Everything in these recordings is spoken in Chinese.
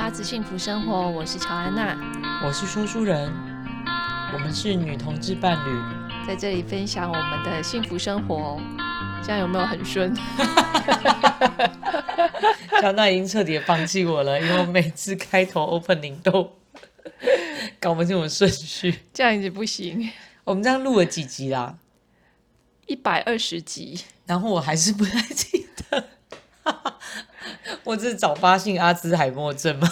八字幸福生活，我是乔安娜，我是说书人，我们是女同志伴侣，在这里分享我们的幸福生活，这样有没有很顺？乔娜已经彻底放弃我了，因为我每次开头 opening 都搞不清楚顺序，这样子不行。我们这样录了几集啦？一百二十集，然后我还是不太记得。我这是早发性阿兹海默症吗？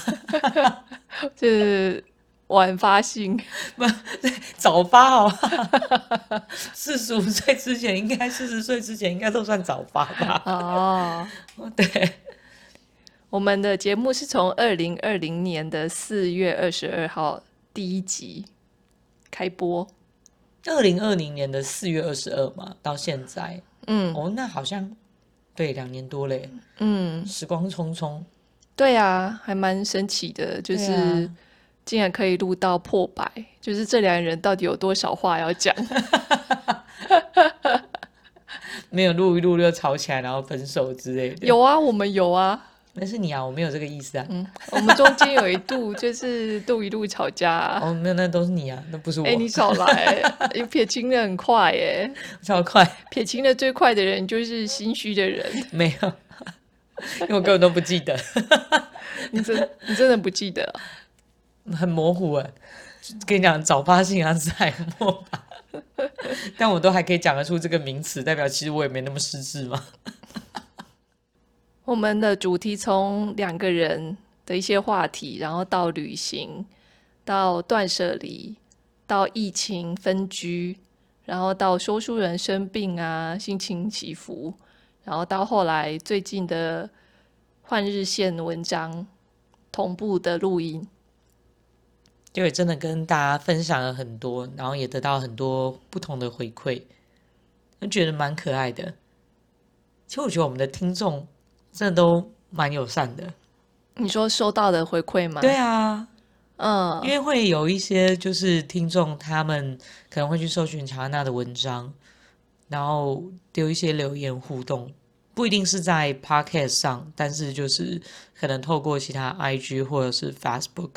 这是晚发性，不对，早发好吧？四十五岁之前应该，四十岁之前应该都算早发吧？哦，对，我们的节目是从二零二零年的四月二十二号第一集开播，二零二零年的四月二十二嘛，到现在，嗯，哦，那好像。对，两年多嘞，嗯，时光匆匆。对啊，还蛮神奇的，就是竟然可以录到破百，啊、就是这两人到底有多少话要讲？没有录一录就吵起来，然后分手之类的。有啊，我们有啊。那是你啊，我没有这个意思啊。嗯，我们中间有一度就是度一度吵架啊。哦，没有，那都是你啊，那不是我。哎，你少来，你撇清的很快耶，超快。撇清的最快的人就是心虚的人。没有，因为我根本都不记得。你真你真的不记得？很模糊哎。跟你讲，早发性阿兹海默吧。但我都还可以讲得出这个名词，代表其实我也没那么失智嘛。我们的主题从两个人的一些话题，然后到旅行，到断舍离，到疫情分居，然后到说书人生病啊，心情起伏，然后到后来最近的换日线文章同步的录音，对，真的跟大家分享了很多，然后也得到很多不同的回馈，我觉得蛮可爱的。其实我觉得我们的听众。这都蛮友善的。你说收到的回馈吗？对啊，嗯，因为会有一些就是听众，他们可能会去搜寻乔安娜的文章，然后丢一些留言互动，不一定是在 Podcast 上，但是就是可能透过其他 IG 或者是 Facebook，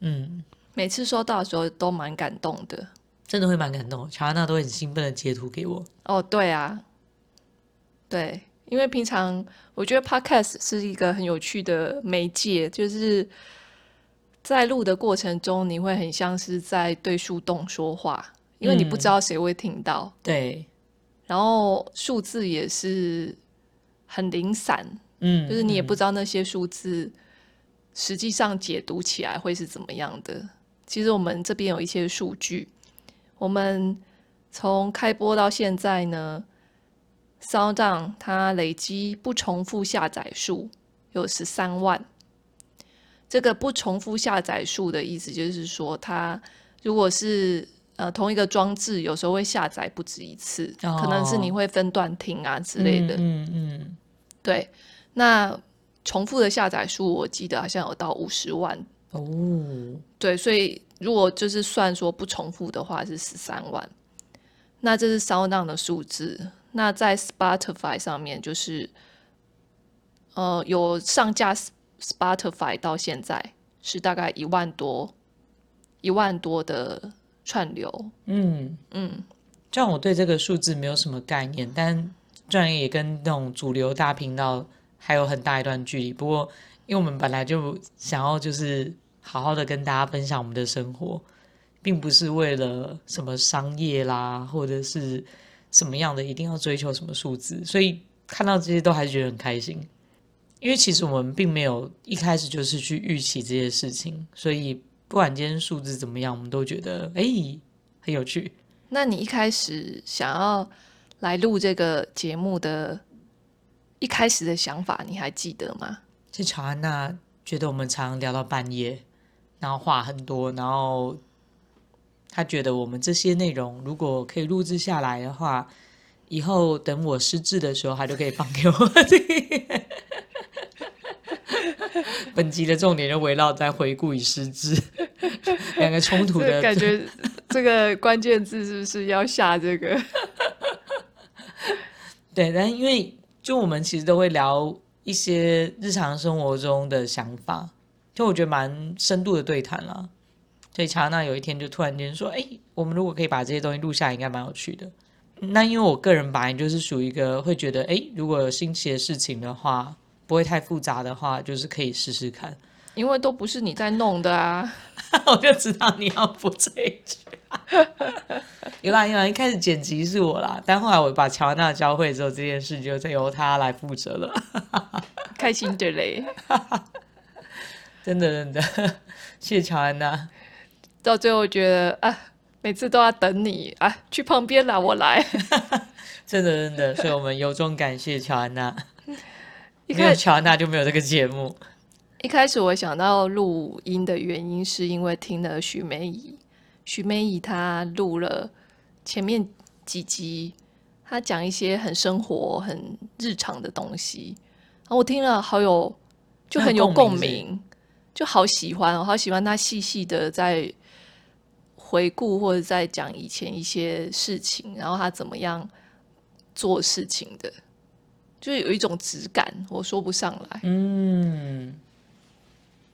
嗯，每次收到的时候都蛮感动的，真的会蛮感动。乔安娜都很兴奋的截图给我。哦，对啊，对。因为平常我觉得 Podcast 是一个很有趣的媒介，就是在录的过程中，你会很像是在对树洞说话，因为你不知道谁会听到。嗯、对，然后数字也是很零散，嗯，就是你也不知道那些数字实际上解读起来会是怎么样的。其实我们这边有一些数据，我们从开播到现在呢。SoundOn 它累积不重复下载数有十三万。这个不重复下载数的意思就是说，它如果是呃同一个装置，有时候会下载不止一次，哦、可能是你会分段听啊之类的。嗯嗯，嗯对。那重复的下载数，我记得好像有到五十万。哦。对，所以如果就是算说不重复的话，是十三万。那这是 SoundOn 的数字。那在 Spotify 上面，就是呃有上架 Spotify 到现在是大概一万多，一万多的串流。嗯嗯，这样我对这个数字没有什么概念，但这样也跟那种主流大频道还有很大一段距离。不过，因为我们本来就想要就是好好的跟大家分享我们的生活，并不是为了什么商业啦，或者是。什么样的一定要追求什么数字，所以看到这些都还是觉得很开心。因为其实我们并没有一开始就是去预期这些事情，所以不管今天数字怎么样，我们都觉得哎很有趣。那你一开始想要来录这个节目的一开始的想法，你还记得吗？是乔安娜觉得我们常常聊到半夜，然后话很多，然后。他觉得我们这些内容如果可以录制下来的话，以后等我失智的时候，他就可以放给我听。本集的重点就围绕在回顾与失智两个冲突的感觉。这个关键字是不是要下这个？对，但因为就我们其实都会聊一些日常生活中的想法，就我觉得蛮深度的对谈了。所以乔安娜有一天就突然间说：“哎，我们如果可以把这些东西录下来，应该蛮有趣的。”那因为我个人本来就是属于一个会觉得，哎，如果有新奇的事情的话，不会太复杂的话，就是可以试试看。因为都不是你在弄的啊，我就知道你要补这一句。有啦有啦，一开始剪辑是我啦，但后来我把乔安娜教会之后，这件事就再由他来负责了。开心的嘞，真的真的，谢谢乔安娜。到最后觉得啊，每次都要等你啊，去旁边啦，我来。真的真的，所以我们由衷感谢乔安娜。没有乔安娜就没有这个节目。一开始我想到录音的原因，是因为听了许美仪，许美仪她录了前面几集，她讲一些很生活、很日常的东西，然后我听了好有，就很有共鸣，就好喜欢，我好喜欢她细细的在。回顾或者在讲以前一些事情，然后他怎么样做事情的，就是有一种质感，我说不上来。嗯，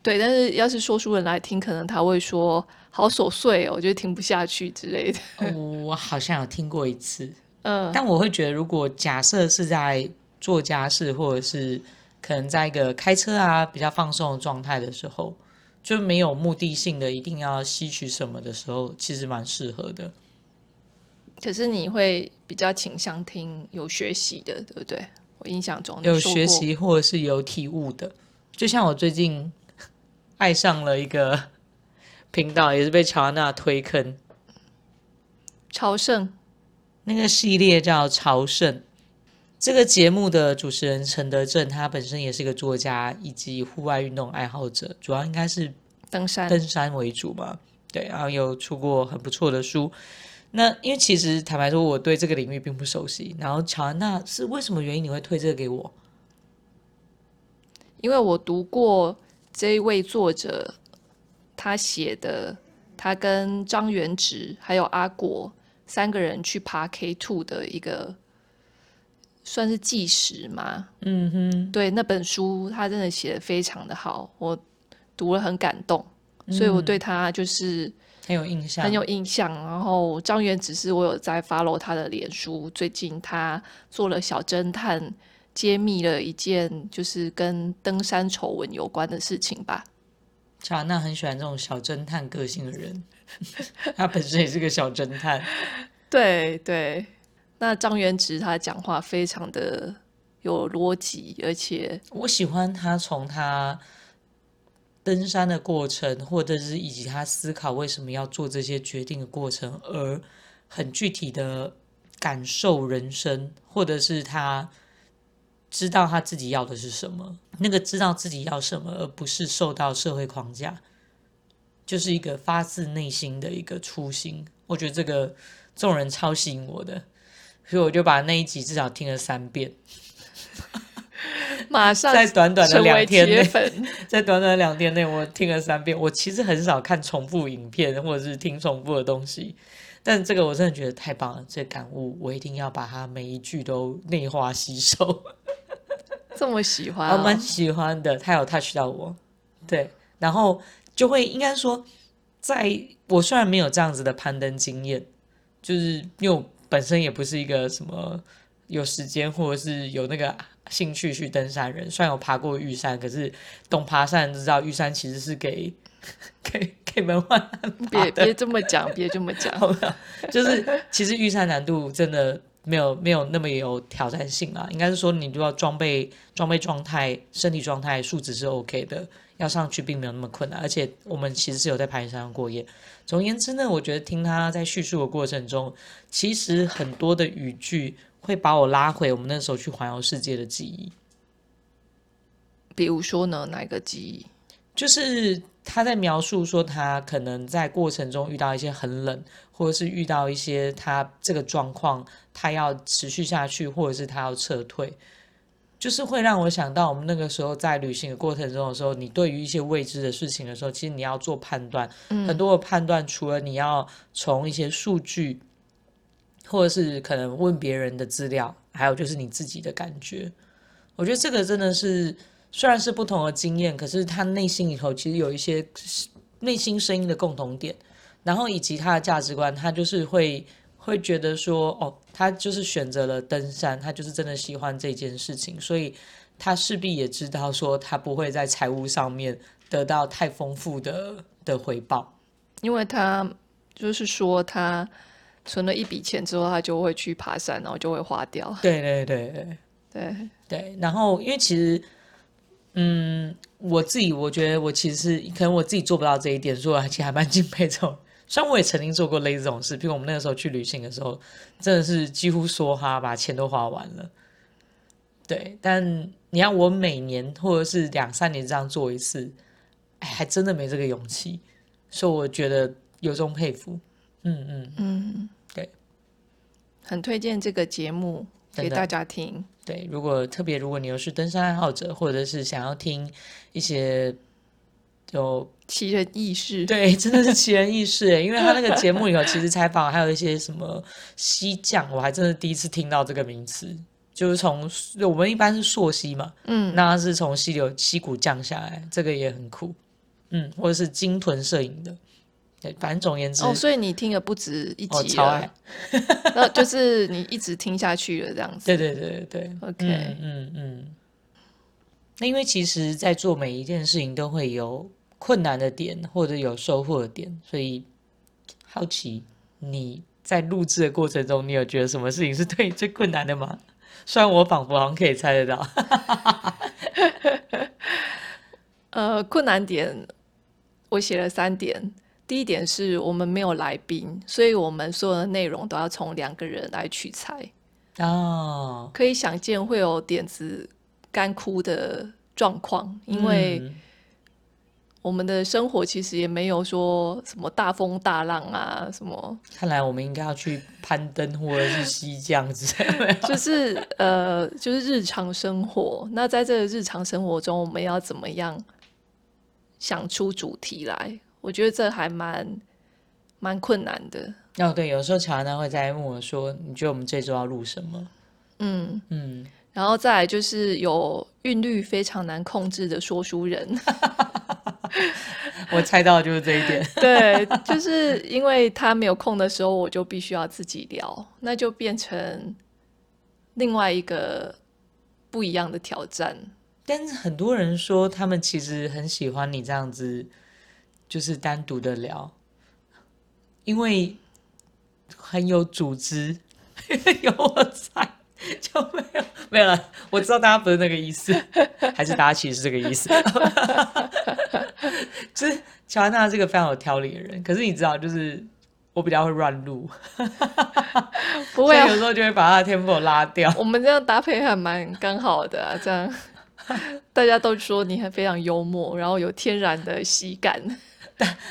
对，但是要是说书人来听，可能他会说好琐碎哦，我觉得听不下去之类的。哦，我好像有听过一次，嗯，但我会觉得，如果假设是在做家事，或者是可能在一个开车啊比较放松的状态的时候。就没有目的性的一定要吸取什么的时候，其实蛮适合的。可是你会比较倾向听有学习的，对不对？我印象中有学习或者是有体悟的。就像我最近 爱上了一个频道，也是被乔安娜推坑。朝圣那个系列叫朝圣。这个节目的主持人陈德正，他本身也是一个作家以及户外运动爱好者，主要应该是登山登山为主嘛。对，然后有出过很不错的书。那因为其实坦白说，我对这个领域并不熟悉。然后乔安娜是为什么原因你会推这个给我？因为我读过这一位作者他写的，他跟张元直还有阿国三个人去爬 K Two 的一个。算是纪实吗？嗯哼，对，那本书他真的写的非常的好，我读了很感动，嗯、所以我对他就是很有印象，很有印象。然后张元只是我有在 follow 他的脸书，最近他做了小侦探，揭秘了一件就是跟登山丑闻有关的事情吧。乔安娜很喜欢这种小侦探个性的人，他本身也是个小侦探。对 对。那张元直他讲话非常的有逻辑，而且我喜欢他从他登山的过程，或者是以及他思考为什么要做这些决定的过程，而很具体的感受人生，或者是他知道他自己要的是什么，那个知道自己要什么，而不是受到社会框架，就是一个发自内心的一个初心。我觉得这个众人超吸引我的。所以我就把那一集至少听了三遍，马上 在短短的两天内，在短短的两天内，我听了三遍。我其实很少看重复影片或者是听重复的东西，但这个我真的觉得太棒了，这个感悟我一定要把它每一句都内化吸收。这么喜欢、哦，我蛮喜欢的，他有 touch 到我，对，然后就会应该说，在我虽然没有这样子的攀登经验，就是因为。本身也不是一个什么有时间或者是有那个兴趣去登山人，虽然有爬过玉山，可是懂爬山知道玉山其实是给 给给门外汉。别别这么讲，别这么讲，就是其实玉山难度真的没有没有那么有挑战性啊。应该是说你就要装备装备状态、身体状态、素质是 OK 的，要上去并没有那么困难。而且我们其实是有在盘山上过夜。总而言之呢，我觉得听他在叙述的过程中，其实很多的语句会把我拉回我们那时候去环游世界的记忆。比如说呢，哪个记忆？就是他在描述说，他可能在过程中遇到一些很冷，或者是遇到一些他这个状况，他要持续下去，或者是他要撤退。就是会让我想到，我们那个时候在旅行的过程中的时候，你对于一些未知的事情的时候，其实你要做判断。嗯、很多的判断，除了你要从一些数据，或者是可能问别人的资料，还有就是你自己的感觉。我觉得这个真的是虽然是不同的经验，可是他内心里头其实有一些内心声音的共同点，然后以及他的价值观，他就是会会觉得说，哦，他就是选择了登山，他就是真的喜欢这件事情，所以他势必也知道说，他不会在财务上面得到太丰富的的回报，因为他就是说他。存了一笔钱之后，他就会去爬山，然后就会花掉。对对对对对对。然后，因为其实，嗯，我自己我觉得我其实是可能我自己做不到这一点，所以我其实还蛮 敬佩这种。虽然我也曾经做过类似这种事，比如我们那个时候去旅行的时候，真的是几乎说哈把钱都花完了。对，但你要我每年或者是两三年这样做一次，哎，还真的没这个勇气。所以我觉得由衷佩服。嗯嗯嗯，对，很推荐这个节目给大家听。对，如果特别如果你又是登山爱好者，或者是想要听一些有奇人异事，对，真的是奇人异事哎，因为他那个节目里头其实采访还有一些什么溪降，我还真的第一次听到这个名词，就是从我们一般是溯溪嘛，嗯，那是从溪流溪谷降下来，这个也很酷，嗯，或者是鲸豚摄影的。对，反正总言之，哦，所以你听了不止一集了，哦、超爱就是你一直听下去了，这样子。对对对对对，OK，嗯嗯嗯。那因为其实，在做每一件事情都会有困难的点，或者有收获的点，所以好奇你在录制的过程中，你有觉得什么事情是对你最困难的吗？虽然我仿佛好像可以猜得到。呃，困难点，我写了三点。第一点是我们没有来宾，所以我们所有的内容都要从两个人来取材。哦，可以想见会有点子干枯的状况，因为我们的生活其实也没有说什么大风大浪啊什么。看来我们应该要去攀登或者是西降之类的。就是呃，就是日常生活。那在这个日常生活中，我们要怎么样想出主题来？我觉得这还蛮蛮困难的。哦，对，有时候乔安娜会在问我说：“你觉得我们这周要录什么？”嗯嗯，然后再来就是有韵律非常难控制的说书人。我猜到的就是这一点。对，就是因为他没有空的时候，我就必须要自己聊，那就变成另外一个不一样的挑战。但是很多人说，他们其实很喜欢你这样子。就是单独的聊，因为很有组织，有我在 就没有没有了。我知道大家不是那个意思，还是大家其实是这个意思。就是乔安娜是个非常有条理的人，可是你知道，就是我比较会乱录，不会、啊、有时候就会把他的 tempo 拉掉。我们这样搭配还蛮刚好的、啊，这样大家都说你还非常幽默，然后有天然的喜感。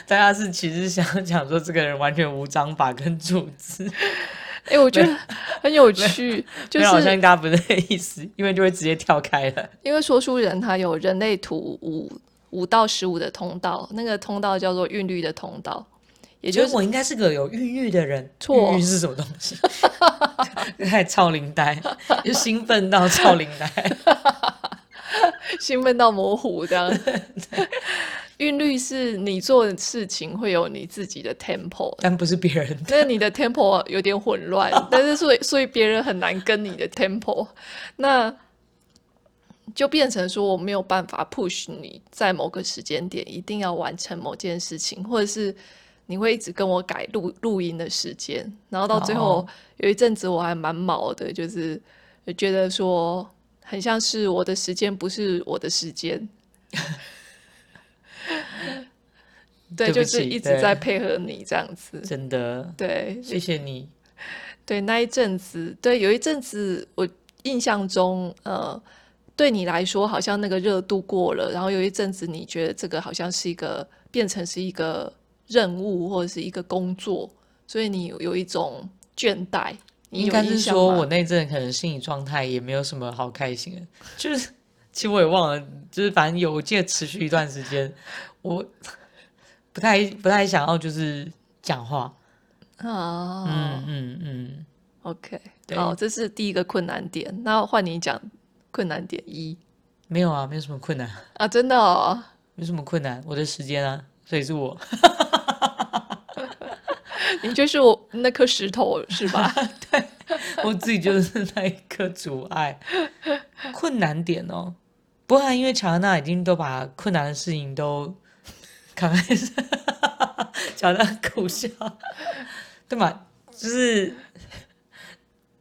大家是其实想讲说这个人完全无章法跟组织，哎、欸，我觉得很有趣，就是好像大家不是这个意思，因为就会直接跳开了。因为说书人他有人类图五五到十五的通道，那个通道叫做韵律的通道，也就是我应该是个有韵律的人。错，韵律是什么东西？太超龄呆，就兴奋到超龄呆，兴奋到模糊这样。韵律是你做的事情会有你自己的 tempo，但不是别人的。那你的 tempo 有点混乱，但是所以所以别人很难跟你的 tempo，那就变成说我没有办法 push 你在某个时间点一定要完成某件事情，或者是你会一直跟我改录录音的时间，然后到最后有一阵子我还蛮毛的，就是觉得说很像是我的时间不是我的时间。对，就是一直在配合你这样子，真的。对，谢谢你。对，那一阵子，对，有一阵子，我印象中，呃，对你来说好像那个热度过了，然后有一阵子你觉得这个好像是一个变成是一个任务或者是一个工作，所以你有有一种倦怠。你应该是说我那阵可能心理状态也没有什么好开心的，就是其实我也忘了，就是反正有我记得持续一段时间我。不太不太想要就是讲话啊，嗯嗯嗯，OK，好，这是第一个困难点。那换你讲困难点一，没有啊，没有什么困难啊，真的哦，没什么困难，我的时间啊，所以是我。你就是我那颗石头是吧？对，我自己就是那一个阻碍。困难点哦，不过因为乔安娜已经都把困难的事情都扛在身上，乔安娜苦笑，对嘛？就是，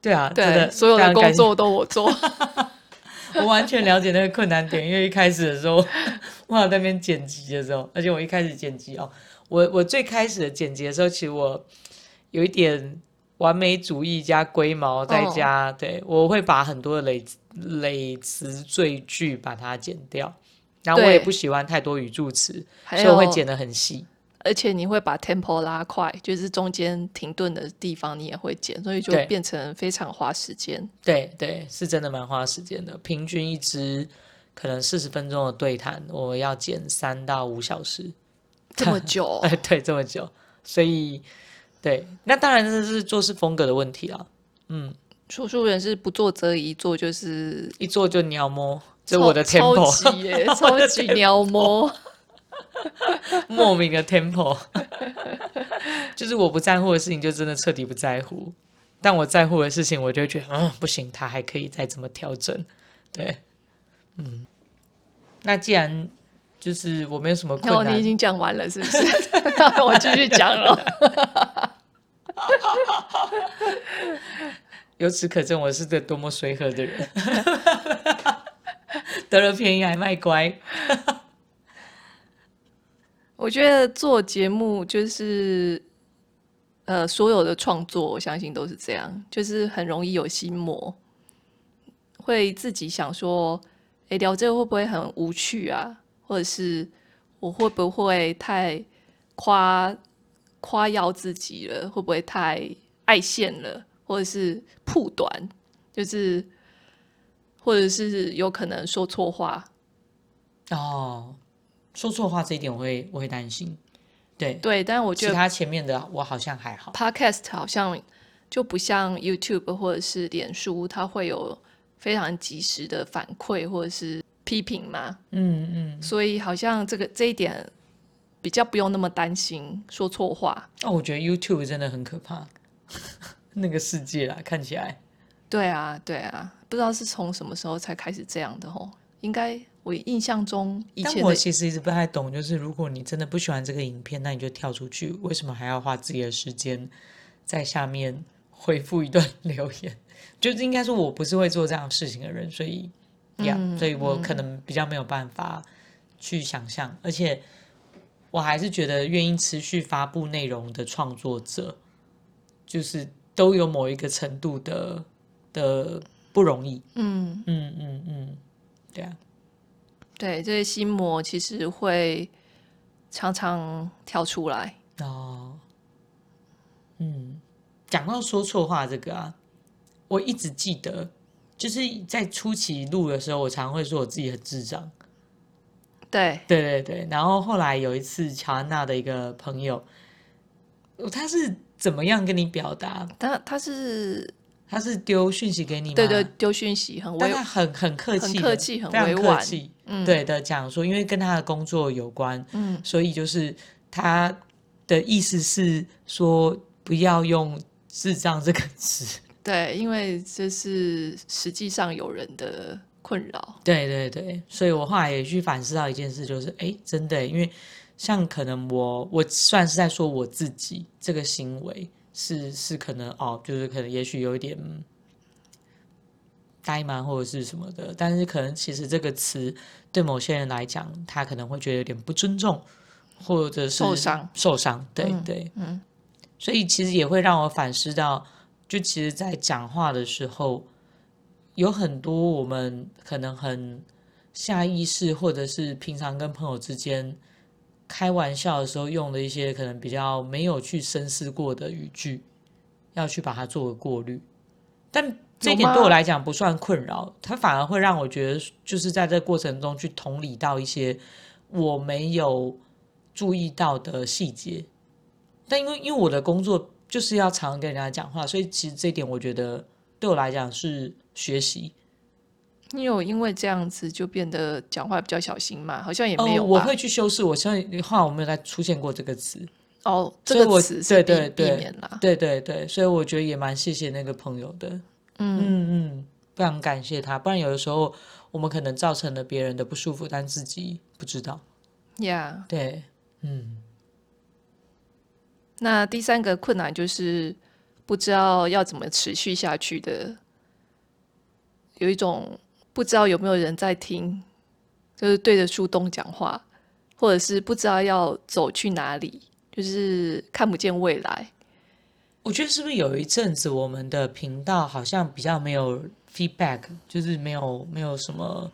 对啊，对，真的所有的工作都我做。我完全了解那个困难点，因为一开始的时候，我在那边剪辑的时候，而且我一开始剪辑哦。我我最开始的剪辑的时候，其实我有一点完美主义加龟毛，再加、oh. 对，我会把很多的累累词赘句把它剪掉，然后我也不喜欢太多语助词，所以我会剪得很细。而且你会把 tempo 拉快，就是中间停顿的地方你也会剪，所以就变成非常花时间。对对，是真的蛮花时间的。平均一支可能四十分钟的对谈，我要剪三到五小时。这么久，哎，对，这么久，所以，对，那当然这是做事风格的问题了。嗯，说书人是不做则已，做就是一做就鸟摸，这我的 tempo，超级耶，超级鸟摸，莫名的 tempo，就是我不在乎的事情，就真的彻底不在乎；但我在乎的事情，我就觉得，嗯，不行，他还可以再怎么调整。对，嗯，那既然。就是我没有什么困难。哦，你已经讲完了，是不是？我继续讲了。由此可证，我是个多么随和的人。得了便宜还卖乖。我觉得做节目就是，呃，所有的创作，我相信都是这样，就是很容易有心魔，会自己想说，哎，聊这个会不会很无趣啊？或者是我会不会太夸夸耀自己了？会不会太爱现了？或者是铺短？就是或者是有可能说错话？哦，说错话这一点我会我会担心。对对，但是我觉得其他前面的我好像还好。Podcast 好像就不像 YouTube 或者是脸书，它会有非常及时的反馈，或者是。批评嘛，嗯嗯，所以好像这个这一点比较不用那么担心说错话。哦，我觉得 YouTube 真的很可怕，那个世界啦，看起来。对啊，对啊，不知道是从什么时候才开始这样的吼？应该我印象中以前，但我其实一直不太懂，就是如果你真的不喜欢这个影片，那你就跳出去，为什么还要花自己的时间在下面回复一段 留言？就是应该说，我不是会做这样事情的人，所以。嗯，所以我可能比较没有办法去想象，嗯，而且我还是觉得愿意持续发布内容的创作者，就是都有某一个程度的的不容易。嗯嗯嗯嗯，对啊，对，这些心魔其实会常常跳出来。哦，嗯，讲到说错话这个啊，我一直记得。就是在初期录的时候，我常会说我自己很智障。对对对对，然后后来有一次，乔安娜的一个朋友，他是怎么样跟你表达？他他是他是丢讯息给你吗？对对，丢讯息很委，但他很很客气，很客气，很委婉。嗯，对的，讲说因为跟他的工作有关，嗯，所以就是他的意思是说不要用智障这个词。对，因为这是实际上有人的困扰。对对对，所以我后来也去反思到一件事，就是哎，真的，因为像可能我我算是在说我自己这个行为是是可能哦，就是可能也许有一点怠慢或者是什么的，但是可能其实这个词对某些人来讲，他可能会觉得有点不尊重，或者是受伤受伤。对、嗯、对，嗯，所以其实也会让我反思到。就其实，在讲话的时候，有很多我们可能很下意识，或者是平常跟朋友之间开玩笑的时候用的一些可能比较没有去深思过的语句，要去把它做个过滤。但这一点对我来讲不算困扰，它反而会让我觉得，就是在这个过程中去同理到一些我没有注意到的细节。但因为因为我的工作。就是要常跟人家讲话，所以其实这一点我觉得对我来讲是学习。你有因为这样子就变得讲话比较小心嘛？好像也没有、哦。我会去修饰。我现在话我没有再出现过这个词。哦，这个词是避避免啦。对对对，所以我觉得也蛮谢谢那个朋友的。嗯嗯嗯，非常感谢他。不然有的时候我们可能造成了别人的不舒服，但自己不知道。呀，对，嗯。那第三个困难就是不知道要怎么持续下去的，有一种。不知道有没有人在听，就是对着树洞讲话，或者是不知道要走去哪里，就是看不见未来。我觉得是不是有一阵子我们的频道好像比较没有 feedback，就是没有没有什么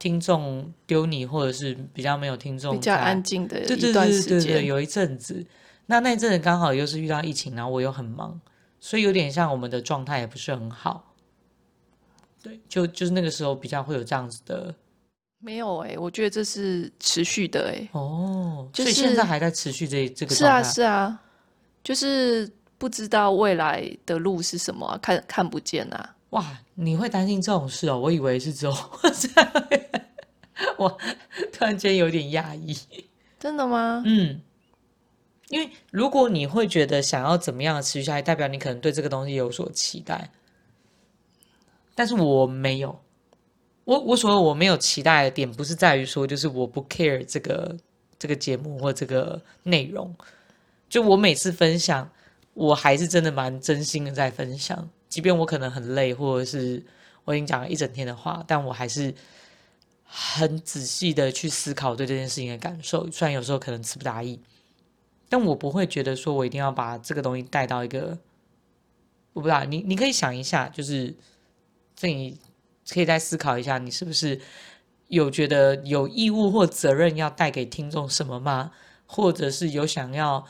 听众丢你，或者是比较没有听众比较安静的一段时间。对对对对，有一阵子，那那一阵子刚好又是遇到疫情，然后我又很忙，所以有点像我们的状态也不是很好。对，就就是那个时候比较会有这样子的，没有哎、欸，我觉得这是持续的哎、欸，哦，就是、所以现在还在持续这这个状态。是啊是啊，就是不知道未来的路是什么、啊，看看不见啊。哇，你会担心这种事哦？我以为是这种，我突然间有点讶异。真的吗？嗯，因为如果你会觉得想要怎么样持续下来，代表你可能对这个东西有所期待。但是我没有，我我所谓我没有期待的点，不是在于说，就是我不 care 这个这个节目或这个内容。就我每次分享，我还是真的蛮真心的在分享，即便我可能很累，或者是我已经讲了一整天的话，但我还是很仔细的去思考对这件事情的感受。虽然有时候可能词不达意，但我不会觉得说我一定要把这个东西带到一个，我不知道，你你可以想一下，就是。所以你可以再思考一下，你是不是有觉得有义务或责任要带给听众什么吗？或者是有想要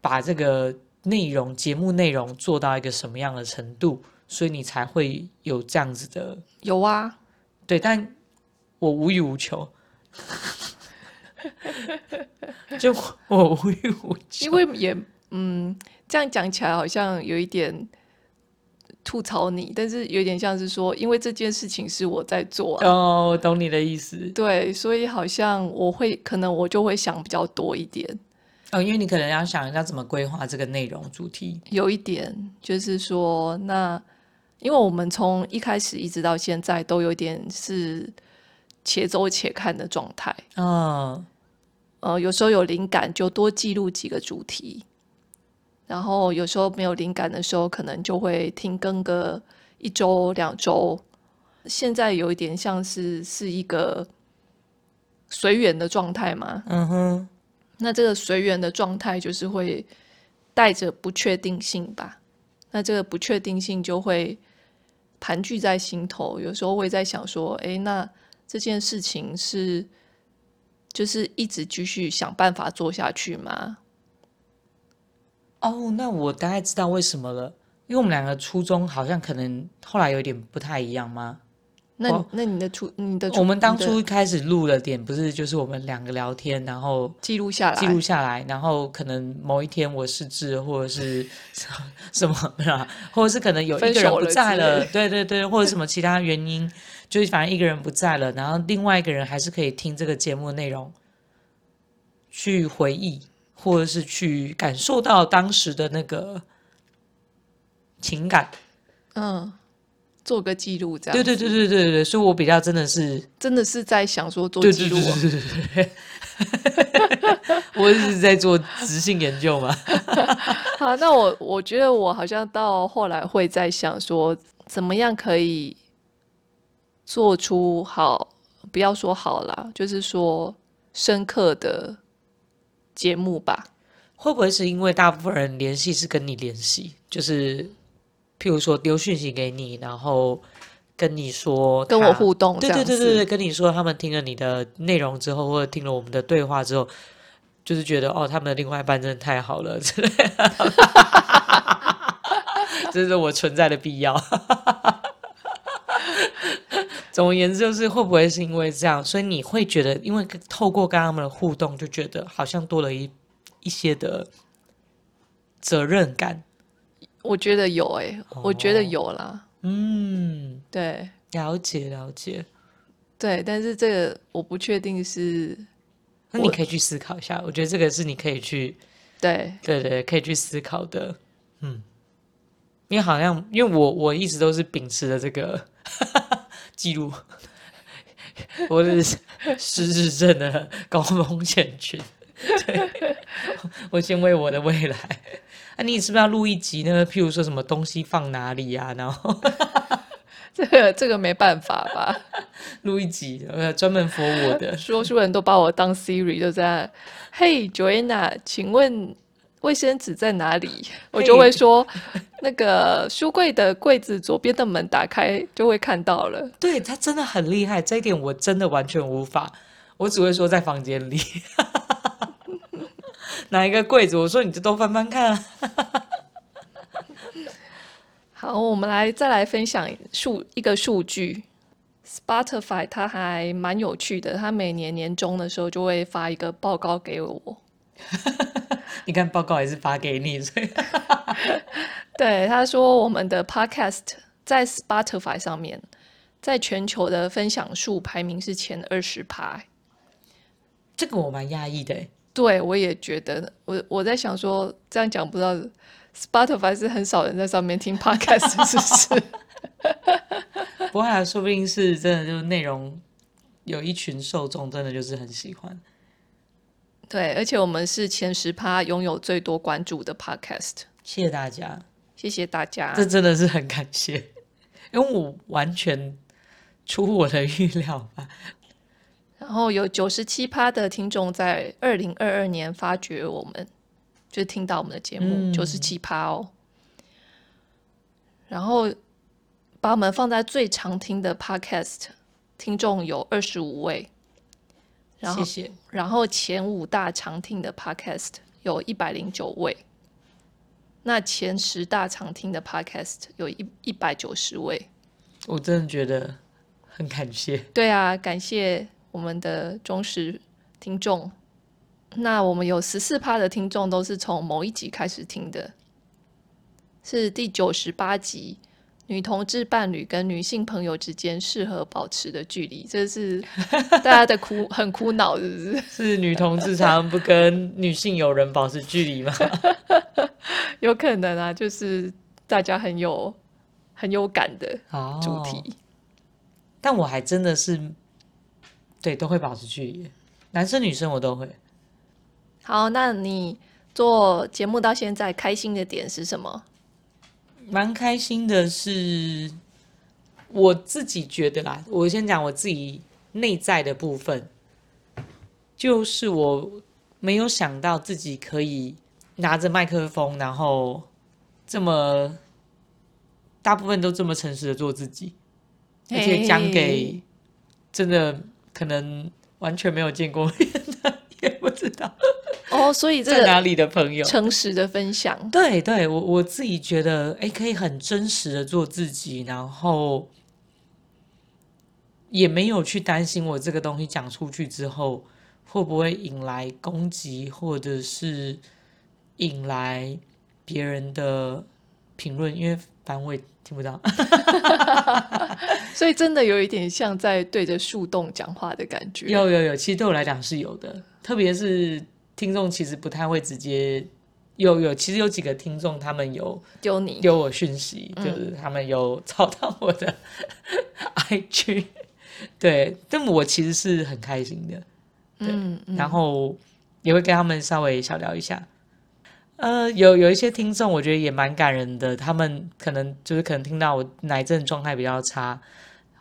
把这个内容、节目内容做到一个什么样的程度，所以你才会有这样子的？有啊，对，但我无欲无求，就我无欲无求，因为也嗯，这样讲起来好像有一点。吐槽你，但是有点像是说，因为这件事情是我在做啊。哦，我懂你的意思。对，所以好像我会，可能我就会想比较多一点。哦，因为你可能要想一下怎么规划这个内容主题。有一点就是说，那因为我们从一开始一直到现在都有点是且走且看的状态。嗯，呃，有时候有灵感就多记录几个主题。然后有时候没有灵感的时候，可能就会停更个一周两周。现在有一点像是是一个随缘的状态嘛。嗯哼。那这个随缘的状态就是会带着不确定性吧？那这个不确定性就会盘踞在心头。有时候会在想说，哎，那这件事情是就是一直继续想办法做下去吗？哦，那我大概知道为什么了，因为我们两个初衷好像可能后来有点不太一样吗？那那你的初你的我们当初开始录的点不是就是我们两个聊天，然后记录下来，记录下来，然后可能某一天我失智或者是什么，或者是可能有一个人不在了，了对对对，或者什么其他原因，就是反正一个人不在了，然后另外一个人还是可以听这个节目的内容，去回忆。或者是去感受到当时的那个情感，嗯，做个记录这样。对对对对对对，所以我比较真的是真的是在想说做记录，对对对对对，我是在做直性研究嘛。好，那我我觉得我好像到后来会在想说，怎么样可以做出好，不要说好啦，就是说深刻的。节目吧，会不会是因为大部分人联系是跟你联系，就是譬如说丢讯息给你，然后跟你说跟我互动，对对对对对，跟你说他们听了你的内容之后，或者听了我们的对话之后，就是觉得哦，他们的另外一半真的太好了，之类的，这是我存在的必要。总而言之，就是会不会是因为这样，所以你会觉得，因为透过跟他们的互动，就觉得好像多了一一些的责任感。我觉得有诶、欸，哦、我觉得有啦。嗯，对，了解了解，对，但是这个我不确定是，那你可以去思考一下，我，我觉得这个是你可以去，对。对对，可以去思考的，嗯，因为好像因为我我一直都是秉持的这个记录，我是失智症的高风险群，对，我先为我的未来，那、啊、你是不是要录一集呢？譬如说什么东西放哪里呀、啊，然后。这个这个没办法吧？录一集呃，专门 for 我的，说书人都把我当 Siri，就在，嘿，Joanna，请问卫生纸在哪里？我就会说，那个书柜的柜子左边的门打开就会看到了。对，他真的很厉害，这一点我真的完全无法，我只会说在房间里，哪一个柜子？我说你就都翻翻看啊。好，我们来再来分享数一个数据，Spotify 它还蛮有趣的，它每年年终的时候就会发一个报告给我。你看报告也是发给你，所以 对他说，我们的 Podcast 在 Spotify 上面，在全球的分享数排名是前二十趴。这个我蛮讶异的，对我也觉得，我我在想说，这样讲不知道。Spotify 是很少人在上面听 Podcast，是不是？不过啊，说不定是真的，就是内容有一群受众真的就是很喜欢。对，而且我们是前十趴拥有最多关注的 Podcast。谢谢大家，谢谢大家，这真的是很感谢，因为我完全出乎我的预料吧。然后有九十七趴的听众在二零二二年发掘我们。就听到我们的节目九十七趴哦，然后把我们放在最常听的 Podcast 听众有二十五位，然后谢谢。然后前五大常听的 Podcast 有一百零九位，那前十大常听的 Podcast 有一一百九十位，我真的觉得很感谢。对啊，感谢我们的忠实听众。那我们有十四趴的听众都是从某一集开始听的，是第九十八集，女同志伴侣跟女性朋友之间适合保持的距离，这是 大家的苦很苦恼，是不是？是女同志常不跟女性友人保持距离吗？有可能啊，就是大家很有很有感的主题。哦，但我还真的是对都会保持距离，男生女生我都会。好，那你做节目到现在开心的点是什么？蛮开心的是，我自己觉得啦。我先讲我自己内在的部分，就是我没有想到自己可以拿着麦克风，然后这么大部分都这么诚实的做自己，而且讲给真的可能完全没有见过面的，也不知道。哦，所以这在哪里的朋友？诚实的分享，对对，我我自己觉得，哎，可以很真实的做自己，然后也没有去担心我这个东西讲出去之后会不会引来攻击，或者是引来别人的评论，因为反正我也听不到，所以真的有一点像在对着树洞讲话的感觉。有有有，其实对我来讲是有的，特别是。听众其实不太会直接有有，其实有几个听众他们有丢你丢我讯息，就是他们有找到我的 IG，对，但我其实是很开心的，对，嗯嗯、然后也会跟他们稍微小聊一下。呃，有有一些听众我觉得也蛮感人的，他们可能就是可能听到我哪一阵状态比较差，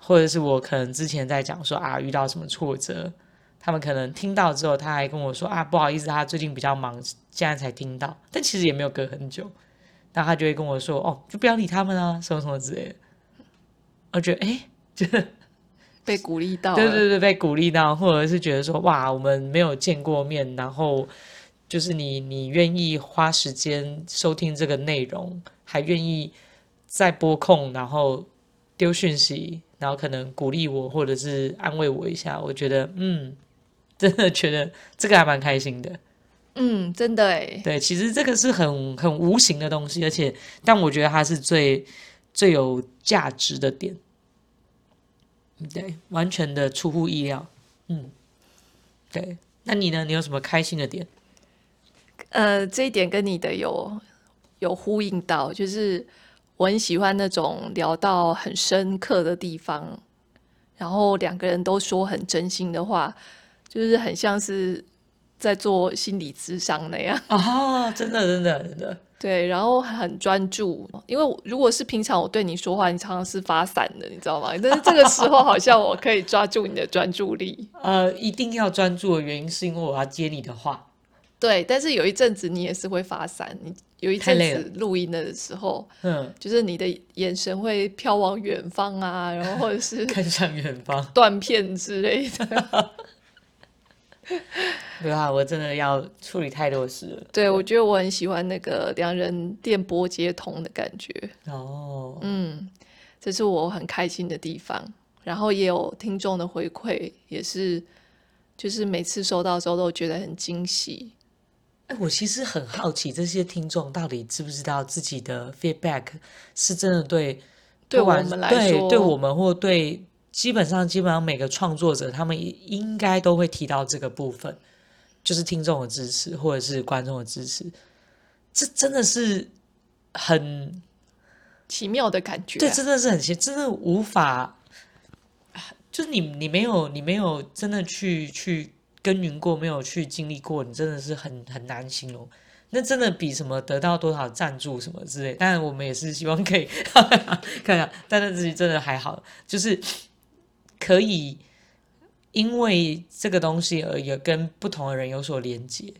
或者是我可能之前在讲说啊遇到什么挫折。他们可能听到之后，他还跟我说啊，不好意思，他最近比较忙，现在才听到。但其实也没有隔很久，然后他就会跟我说，哦，就不要理他们啊，什么什么之类的。我觉得，哎，就 被鼓励到，对对对，被鼓励到，或者是觉得说，哇，我们没有见过面，然后就是你，你愿意花时间收听这个内容，还愿意再拨空，然后丢讯息，然后可能鼓励我，或者是安慰我一下，我觉得，嗯。真的觉得这个还蛮开心的，嗯，真的哎，对，其实这个是很很无形的东西，而且，但我觉得它是最最有价值的点，对，完全的出乎意料。嗯，对。那你呢？你有什么开心的点？呃，这一点跟你的有有呼应到，就是我很喜欢那种聊到很深刻的地方，然后两个人都说很真心的话，就是很像是在做心理咨商那样。哦，真的，真的，真的。对，然后很专注，因为如果是平常我对你说话，你常常是发散的，你知道吗？但是这个时候好像我可以抓住你的专注力。呃，一定要专注的原因是因为我要接你的话。对，但是有一阵子你也是会发散，你有一阵子录音的时候，嗯，就是你的眼神会飘往远方啊，然后或者是看向远方，断片之类的。对啊，我真的要处理太多事了。对，我觉得我很喜欢那个两人电波接通的感觉。哦，嗯，这是我很开心的地方。然后也有听众的回馈，也是，就是每次收到的时候都觉得很惊喜。哎，我其实很好奇，这些听众到底知不知道自己的 feedback 是真的对，对我们来说，对，对我们或对。基本上，基本上每个创作者，他们也应该都会提到这个部分，就是听众的支持或者是观众的支持。这真的是很奇妙的感觉，对，真的是很奇，真的无法，就是你你没有你没有真的去去耕耘过，没有去经历过，你真的是很很难形容。那真的比什么得到多少赞助什么之类，当然我们也是希望可以 看一下，但是自己真的还好，就是。可以因为这个东西而有跟不同的人有所连接，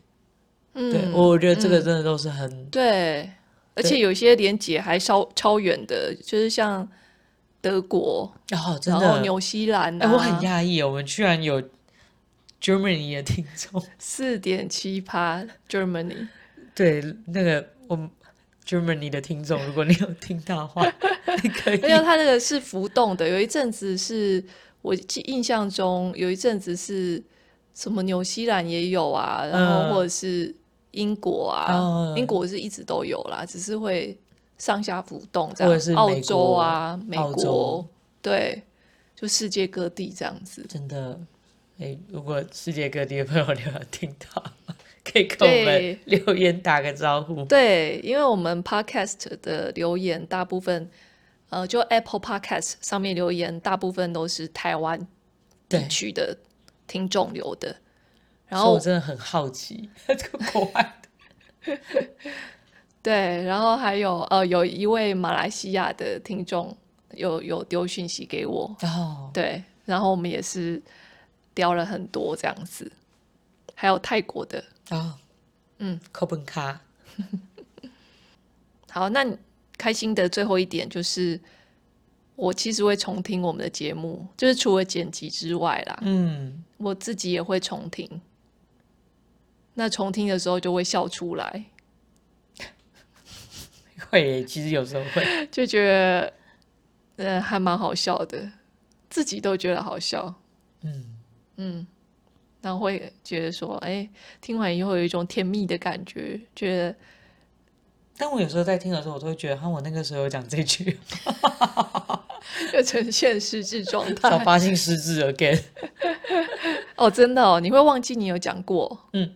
嗯，对，我觉得这个真的都是很、嗯、对，而且有些连接还超超远的，就是像德国，然后纽西兰、啊。哎，我很讶异，我们居然有 Germany 的听众，四点七趴 Germany，对，那个我们 Germany 的听众，如果你有听到的话，你可以，因为他那个是浮动的，有一阵子是。我记印象中有一阵子是什么纽西兰也有啊，然后或者是英国啊，嗯、英国是一直都有啦，只是会上下浮动这样。或者是澳洲啊，美国，美国对，就世界各地这样子。真的，哎，如果世界各地的朋友你有听到，可以跟我们留言打个招呼。对，因为我们 Podcast 的留言大部分。呃，就 Apple Podcast 上面留言，大部分都是台湾地区的听众留的。然后我真的很好奇，这个国外的。对，然后还有呃，有一位马来西亚的听众有有丢讯息给我。哦。对，然后我们也是聊了很多这样子，还有泰国的。哦。嗯，课本卡。好，那你。开心的最后一点就是，我其实会重听我们的节目，就是除了剪辑之外啦，嗯，我自己也会重听。那重听的时候就会笑出来，会，其实有时候会。就觉得，呃，还蛮好笑的，自己都觉得好笑，嗯。嗯，然后会觉得说，哎，听完以后有一种甜蜜的感觉，觉得。但我有时候在听的时候，我都会觉得，哈，我那个时候有讲这句，又呈现失智状态，早发性失智 again。哦，真的哦，你会忘记你有讲过？嗯，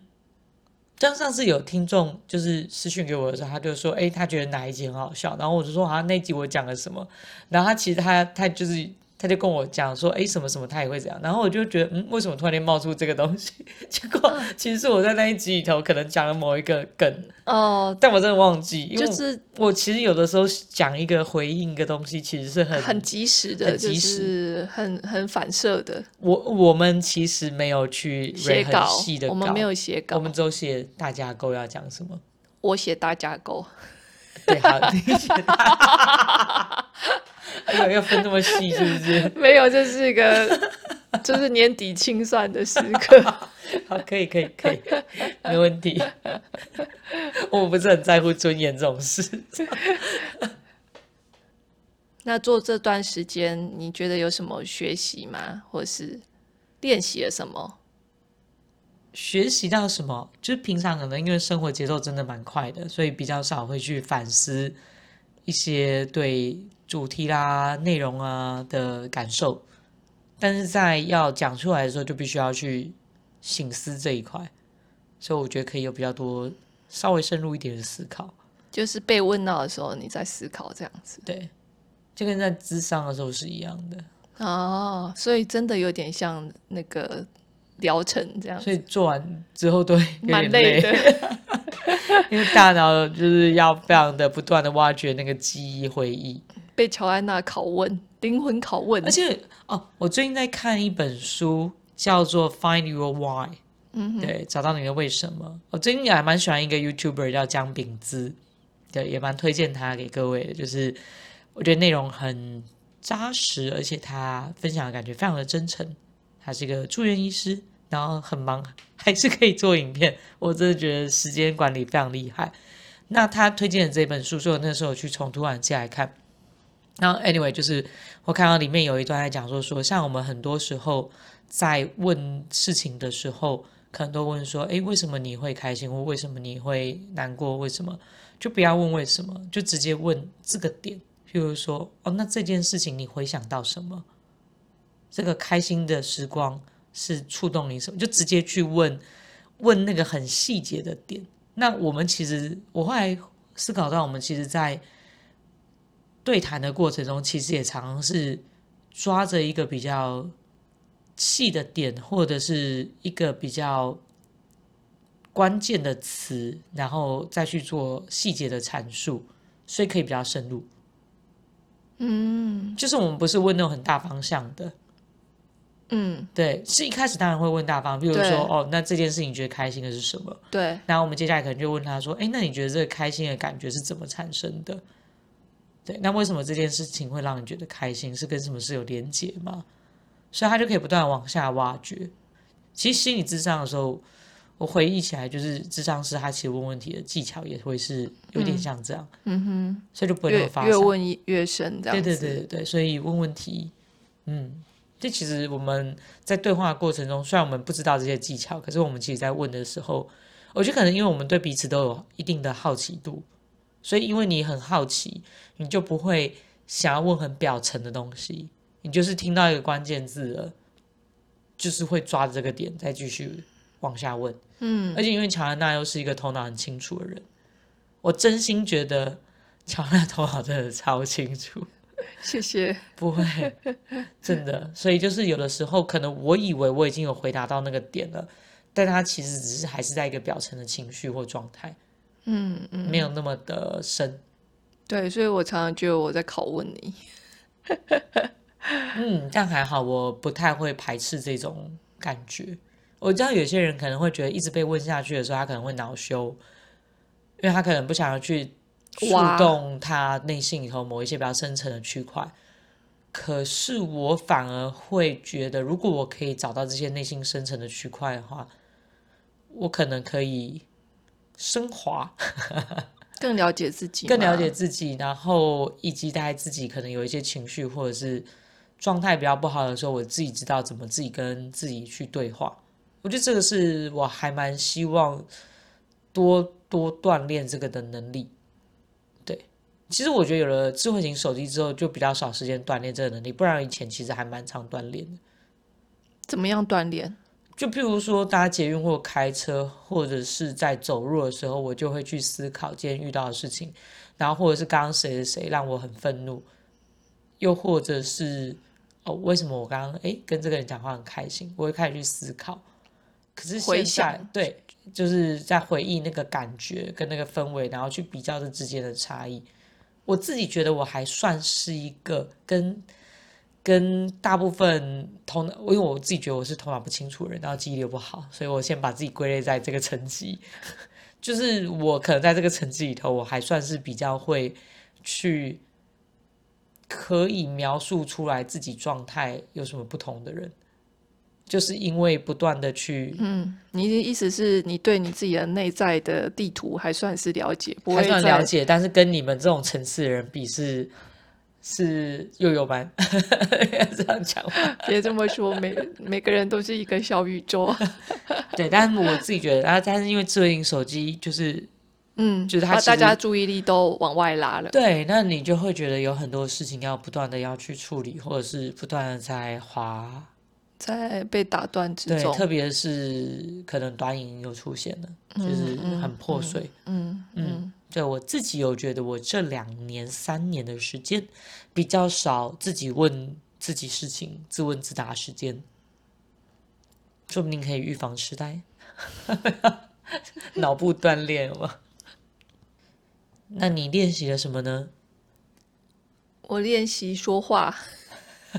像上次有听众就是私讯给我的时候，他就说，哎，他觉得哪一集很好笑，然后我就说，好像那集我讲了什么，然后他其实他他就是。他就跟我讲说，哎，什么什么，他也会这样。然后我就觉得，嗯，为什么突然间冒出这个东西？结果其实是我在那一集里头可能讲了某一个梗哦，但我真的忘记，就是我其实有的时候讲一个回应一个东西，其实是很很及时的，很及时就是很很反射的。我我们其实没有去写稿，细的稿，我们没有写稿，我们只有写大架构要讲什么。我写大架构，对，好，你写 哎呦，要分那么细是不是？没有，这是一个，就是年底清算的时刻。好，可以，可以，可以，没问题。我不是很在乎尊严这种事。那做这段时间，你觉得有什么学习吗？或是练习了什么？学习到什么？就是平常可能因为生活节奏真的蛮快的，所以比较少会去反思一些对。主题啦、内容啊的感受，但是在要讲出来的时候，就必须要去醒思这一块，所以我觉得可以有比较多稍微深入一点的思考。就是被问到的时候，你在思考这样子。对，就跟在智商的时候是一样的。哦，所以真的有点像那个疗程这样。所以做完之后都蛮累的，因为大脑就是要非常的不断的挖掘那个记忆回忆。被乔安娜拷问，灵魂拷问。而且哦，我最近在看一本书，叫做《Find Your Why》。嗯，对，找到你的为什么。我最近也还蛮喜欢一个 YouTuber 叫姜饼姿，对，也蛮推荐他给各位的。就是我觉得内容很扎实，而且他分享的感觉非常的真诚。他是一个住院医师，然后很忙，还是可以做影片。我真的觉得时间管理非常厉害。那他推荐的这本书，所以我那时候去从图书借来看。然后，anyway，就是我看到里面有一段在讲说，说像我们很多时候在问事情的时候，可能都问说，诶，为什么你会开心，或为什么你会难过？为什么？就不要问为什么，就直接问这个点。譬如说，哦，那这件事情你回想到什么？这个开心的时光是触动你什么？就直接去问，问那个很细节的点。那我们其实，我后来思考到，我们其实，在对谈的过程中，其实也常常是抓着一个比较细的点，或者是一个比较关键的词，然后再去做细节的阐述，所以可以比较深入。嗯，就是我们不是问那种很大方向的，嗯，对，是一开始当然会问大方，比如说哦，那这件事情你觉得开心的是什么？对，然后我们接下来可能就问他说，哎，那你觉得这个开心的感觉是怎么产生的？对，那为什么这件事情会让你觉得开心？是跟什么事有连结吗？所以他就可以不断往下挖掘。其实心理智商的时候，我回忆起来，就是智商师他其实问问题的技巧也会是有点像这样。嗯，嗯哼，所以就不会那么发越，越问越深这样。对对对对对，所以问问题，嗯，这其实我们在对话的过程中，虽然我们不知道这些技巧，可是我们其实在问的时候，我觉得可能因为我们对彼此都有一定的好奇度。所以，因为你很好奇，你就不会想要问很表层的东西，你就是听到一个关键字了，就是会抓着这个点再继续往下问。嗯，而且因为乔安娜又是一个头脑很清楚的人，我真心觉得乔安娜头脑真的超清楚。谢谢。不会，真的。所以就是有的时候，可能我以为我已经有回答到那个点了，但他其实只是还是在一个表层的情绪或状态。嗯嗯，没有那么的深，对，所以我常常觉得我在拷问你。嗯，但还好，我不太会排斥这种感觉。我知道有些人可能会觉得一直被问下去的时候，他可能会恼羞，因为他可能不想要去触动他内心里头某一些比较深层的区块。可是我反而会觉得，如果我可以找到这些内心深层的区块的话，我可能可以。升华，更了解自己，更了解自己，然后以及在自己可能有一些情绪或者是状态比较不好的时候，我自己知道怎么自己跟自己去对话。我觉得这个是我还蛮希望多多锻炼这个的能力。对，其实我觉得有了智慧型手机之后，就比较少时间锻炼这个能力，不然以前其实还蛮常锻炼的。怎么样锻炼？就譬如说搭捷运或开车，或者是在走路的时候，我就会去思考今天遇到的事情，然后或者是刚刚谁谁谁让我很愤怒，又或者是哦为什么我刚刚诶跟这个人讲话很开心，我会开始去思考。可是现在对，就是在回忆那个感觉跟那个氛围，然后去比较这之间的差异。我自己觉得我还算是一个跟。跟大部分头脑，因为我自己觉得我是头脑不清楚的人，然后记忆力不好，所以我先把自己归类在这个层级。就是我可能在这个层级里头，我还算是比较会去可以描述出来自己状态有什么不同的人，就是因为不断的去，嗯，你的意思是你对你自己的内在的地图还算是了解，不还算了解，但是跟你们这种层次的人比是。是幼幼班，这样讲话，别这么说，每每个人都是一个小宇宙。对，但是我自己觉得，然后但是因为智慧型手机就是嗯，就是他把大家注意力都往外拉了。对，那你就会觉得有很多事情要不断的要去处理，或者是不断的在滑，在被打断之中。对，特别是可能短影又出现了，嗯、就是很破碎。嗯嗯，嗯，对我自己有觉得，我这两年三年的时间比较少自己问自己事情、自问自答时间，说不定可以预防痴呆。脑部锻炼吗？那你练习了什么呢？我练习说话，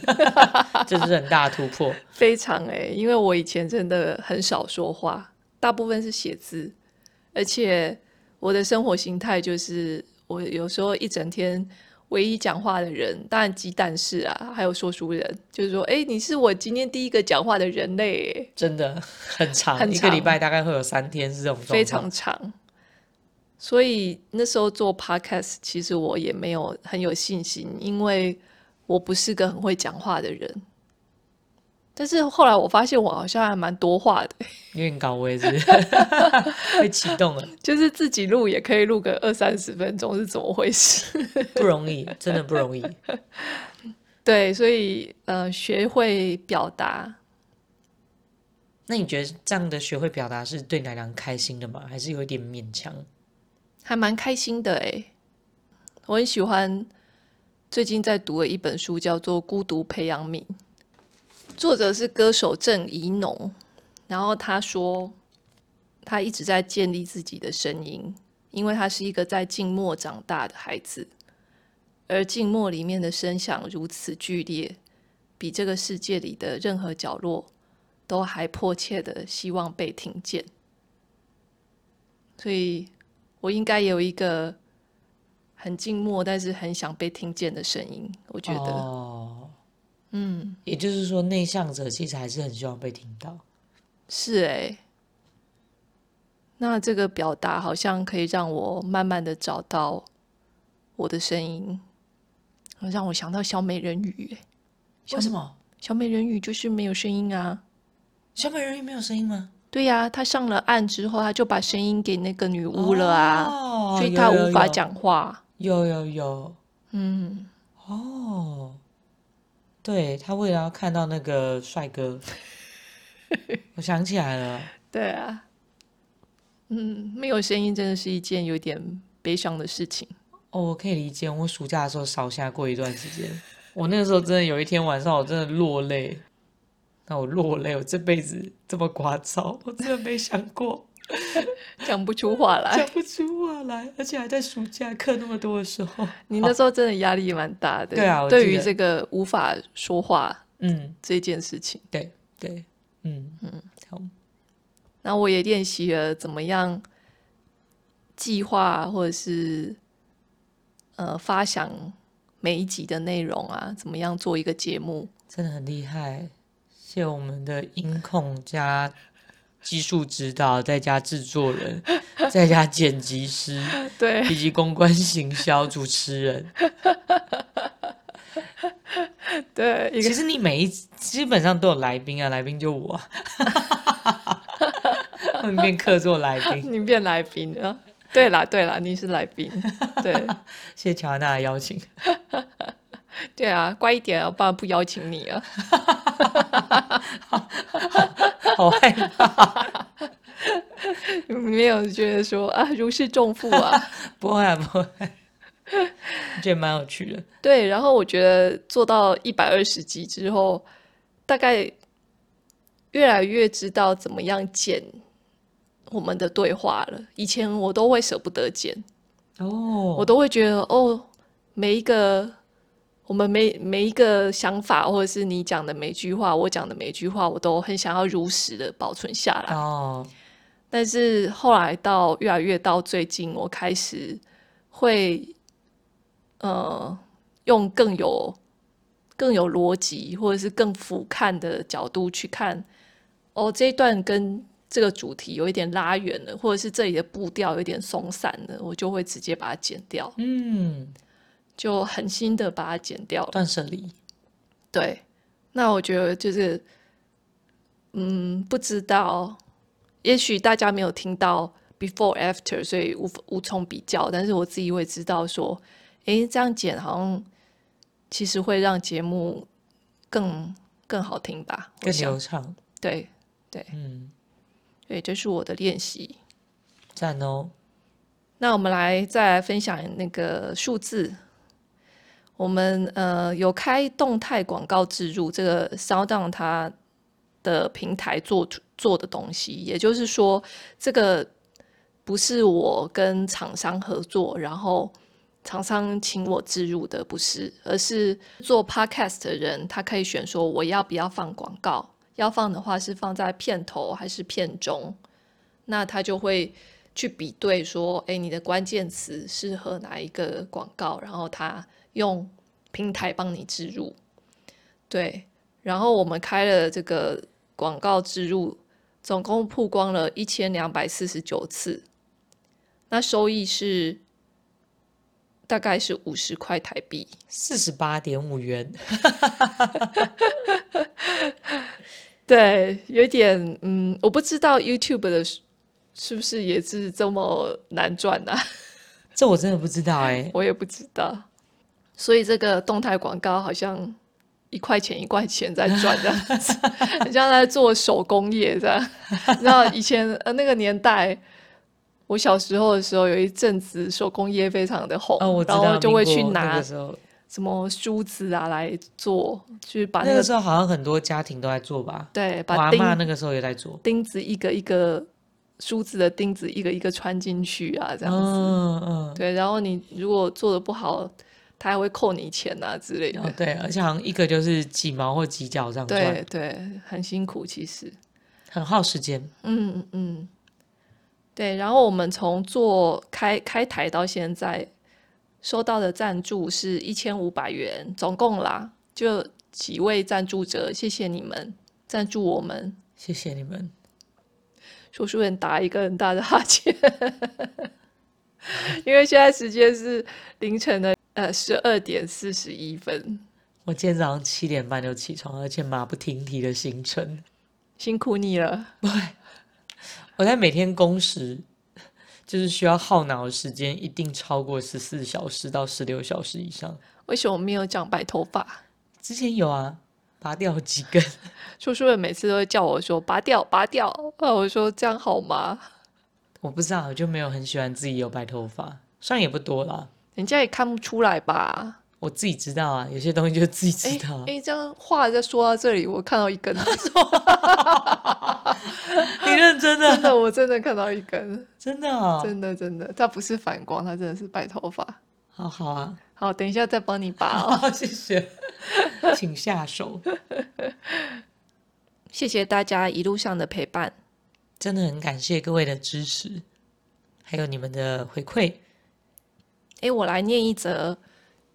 这是很大突破。非常哎，因为我以前真的很少说话，大部分是写字，而且我的生活形态就是，我有时候一整天唯一讲话的人，当然鸡蛋是啊，还有说书人，就是说，哎，你是我今天第一个讲话的人类，真的很长，很长，一个礼拜大概会有三天是这种非常长。所以那时候做 podcast，其实我也没有很有信心，因为我不是个很会讲话的人。但是后来我发现我好像还蛮多话的，有点高危，是 被启动了，就是自己录也可以录个二三十分钟，是怎么回事？不容易，真的不容易。对，所以呃，学会表达。那你觉得这样的学会表达是对奶娘开心的吗？还是有一点勉强？还蛮开心的诶，我很喜欢最近在读的一本书，叫做《孤独培养皿》，作者是歌手郑宜农。然后他说，他一直在建立自己的声音，因为他是一个在静默长大的孩子，而静默里面的声响如此剧烈，比这个世界里的任何角落都还迫切的希望被听见，所以。我应该有一个很静默，但是很想被听见的声音。我觉得，哦，嗯，也就是说，内向者其实还是很希望被听到。是哎，那这个表达好像可以让我慢慢的找到我的声音，让我想到小美人鱼。为什么？小美人鱼就是没有声音啊？小美人鱼没有声音吗？对呀、啊，他上了岸之后，他就把声音给那个女巫了啊，哦、所以他无法讲话。有有有，嗯，哦，对，他为了要看到那个帅哥，我想起来了。对啊，嗯，没有声音真的是一件有点悲伤的事情。哦，我可以理解，我暑假的时候烧下过一段时间，我那个时候真的有一天晚上，我真的落泪。那我落泪，我这辈子这么聒噪，我真的没想过，讲不出话来，讲不出话来，而且还在暑假课那么多的时候，你那时候真的压力蛮大的。对啊，对于这个无法说话，嗯，这件事情，对对，嗯嗯，好。那我也练习了怎么样计划，或者是呃发想每一集的内容啊，怎么样做一个节目，真的很厉害。谢我们的音控加技术指导，再加制作人，再加剪辑师，对，以及公关行销主持人。对，其实你每一基本上都有来宾啊，来宾就我 你变客座来宾，你变来宾啊？对啦，对啦，你是来宾，对，谢谢乔安娜的邀请。对啊，乖一点啊，不然不邀请你啊。好，好害怕。有没有觉得说啊，如释重负啊？不会啊，不会。觉得蛮有趣的。对，然后我觉得做到一百二十集之后，大概越来越知道怎么样剪我们的对话了。以前我都会舍不得剪，哦，我都会觉得哦，每一个。我们每每一个想法，或者是你讲的每句话，我讲的每句话，我都很想要如实的保存下来。哦。但是后来到越来越到最近，我开始会呃用更有更有逻辑，或者是更俯瞰的角度去看。哦，这一段跟这个主题有一点拉远了，或者是这里的步调有点松散了，我就会直接把它剪掉。嗯。就狠心的把它剪掉了，断舍离。对，那我觉得就是，嗯，不知道，也许大家没有听到 before after，所以无无从比较。但是我自己会知道说，诶，这样剪好像其实会让节目更更好听吧，更流畅。对对，嗯，对，这是我的练习。赞哦！那我们来再来分享那个数字。我们呃有开动态广告植入，这个烧当它的平台做做的东西，也就是说，这个不是我跟厂商合作，然后厂商请我植入的，不是，而是做 Podcast 的人，他可以选说我要不要放广告，要放的话是放在片头还是片中，那他就会去比对说，哎，你的关键词适合哪一个广告，然后他。用平台帮你植入，对，然后我们开了这个广告植入，总共曝光了一千两百四十九次，那收益是大概是五十块台币，四十八点五元。对，有点嗯，我不知道 YouTube 的是不是也是这么难赚呢？啊？这我真的不知道哎，我也不知道。所以这个动态广告好像一块钱一块钱在赚这样子，很像在做手工业这样。你知道以前呃那个年代，我小时候的时候有一阵子手工业非常的红，哦、然后就会去拿什么梳子啊来做，去把那个、那个时候好像很多家庭都在做吧？对，把钉那个时候也在做钉子一个一个梳子的钉子一个一个穿进去啊这样子。嗯嗯，对，然后你如果做的不好。他还会扣你钱啊之类的。哦，对，而且好像一个就是几毛或几角这样。对对，很辛苦，其实很耗时间。嗯嗯，对。然后我们从做开开台到现在，收到的赞助是一千五百元，总共啦，就几位赞助者，谢谢你们赞助我们，谢谢你们。说书人打一个很大的哈欠，因为现在时间是凌晨的。呃，十二点四十一分。我今天早上七点半就起床，而且马不停蹄的行程，辛苦你了。对，我在每天工时就是需要耗脑的时间，一定超过十四小时到十六小时以上。为什么没有长白头发？之前有啊，拔掉几根。叔叔们每次都会叫我说拔掉，拔掉。那我说这样好吗？我不知道，我就没有很喜欢自己有白头发，虽然也不多啦。人家也看不出来吧？我自己知道啊，有些东西就自己知道。哎、欸欸，这样话在说到这里，我看到一根。你认真的？真的，我真的看到一根。真的哦，真的真的，它不是反光，它真的是白头发。好好啊，好，等一下再帮你拔哦。好，谢谢，请下手。谢谢大家一路上的陪伴，真的很感谢各位的支持，还有你们的回馈。诶，我来念一则。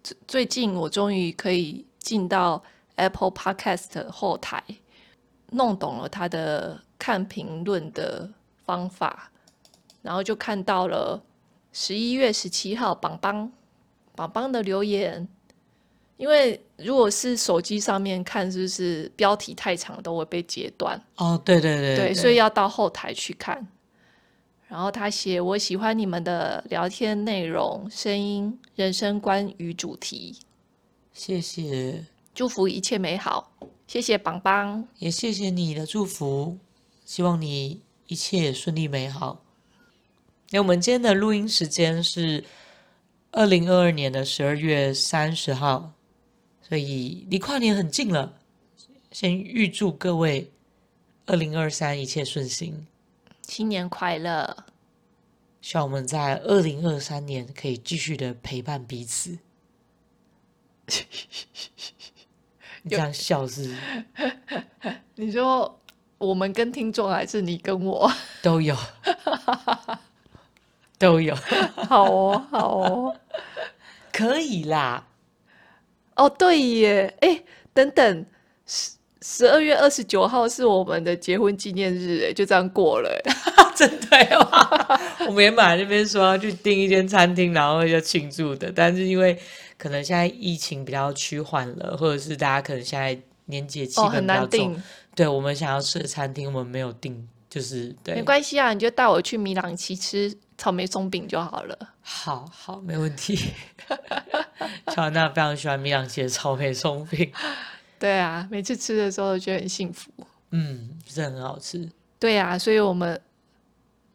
最最近我终于可以进到 Apple Podcast 后台，弄懂了他的看评论的方法，然后就看到了十一月十七号榜榜榜榜的留言。因为如果是手机上面看，是不是标题太长都会被截断？哦，对对对，对，所以要到后台去看。然后他写：“我喜欢你们的聊天内容、声音、人生观与主题。”谢谢，祝福一切美好。谢谢邦邦，也谢谢你的祝福，希望你一切顺利美好。那我们今天的录音时间是二零二二年的十二月三十号，所以离跨年很近了。先预祝各位二零二三一切顺心。新年快乐！希望我们在二零二三年可以继续的陪伴彼此。你这样笑是？你说我们跟听众，还是你跟我都有？都有。好哦，好哦，可以啦。哦，对耶！哎，等等。十二月二十九号是我们的结婚纪念日，哎，就这样过了，真的吗？我们原本那边说要去订一间餐厅，然后要庆祝的，但是因为可能现在疫情比较趋缓了，或者是大家可能现在年节气氛比较重，哦、很难订。对，我们想要吃的餐厅，我们没有订就是对，没关系啊，你就带我去米朗奇吃草莓松饼就好了。好好，没问题。乔安娜非常喜欢米朗奇的草莓松饼。对啊，每次吃的时候都觉得很幸福。嗯，是很好吃。对啊，所以我们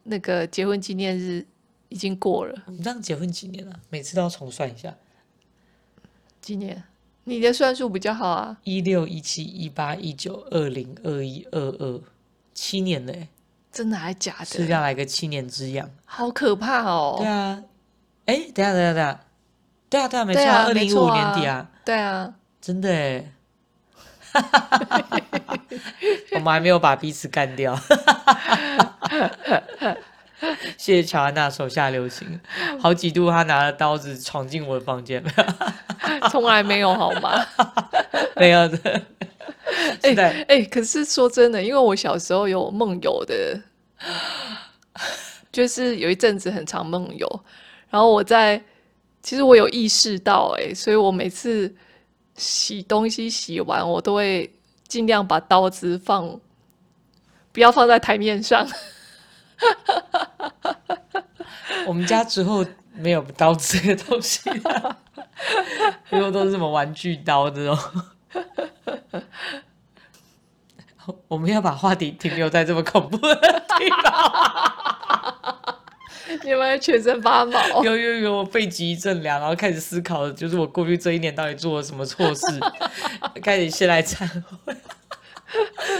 那个结婚纪念日已经过了。我们这样结婚几年了？每次都要重算一下。几年？你的算术比较好啊。一六一七一八一九二零二一二二。七年嘞，真的还假的？是要来个七年之痒，好可怕哦！对啊，哎，等下等下等下，对啊对啊，没错，二零一五年底啊，对啊，真的哎，我们还没有把彼此干掉，谢谢乔安娜手下留情，好几度她拿了刀子闯进我的房间，从来没有好吗？没有的。哎哎、欸欸，可是说真的，因为我小时候有梦游的，就是有一阵子很常梦游，然后我在，其实我有意识到、欸，哎，所以我每次洗东西洗完，我都会尽量把刀子放，不要放在台面上。我们家之后没有刀子这个东西，因为都是什么玩具刀这种。我们要把话题停留在这么恐怖的地方，你有没有全身发毛？有有有，我背脊一阵凉，然后开始思考，就是我过去这一年到底做了什么错事，开始先来忏悔。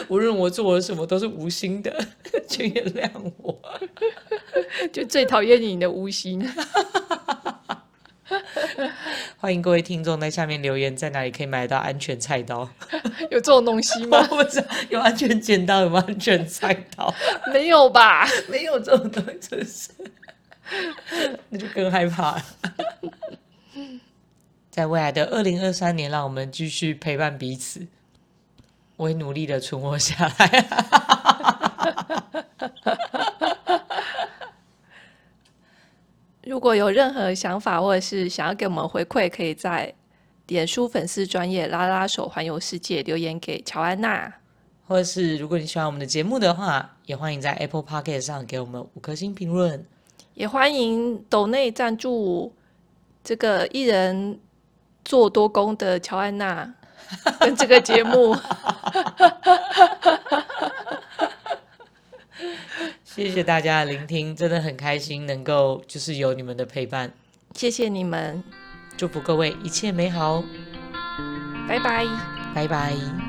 无论我做了什么，都是无心的，请原谅我。就最讨厌你的无心。欢迎各位听众在下面留言，在哪里可以买到安全菜刀？有这种东西吗？我不知道，有安全剪刀，有安全菜刀？没有吧？没有这种东西，真是，那就更害怕了。在未来的二零二三年，让我们继续陪伴彼此，我会努力的存活下来。如果有任何想法，或者是想要给我们回馈，可以在脸书粉丝专业拉拉手环游世界留言给乔安娜，或者是如果你喜欢我们的节目的话，也欢迎在 Apple p o c k e t 上给我们五颗星评论，也欢迎抖内赞助这个一人做多功的乔安娜跟这个节目。谢谢大家的聆听，真的很开心能够就是有你们的陪伴，谢谢你们，祝福各位一切美好，拜拜，拜拜。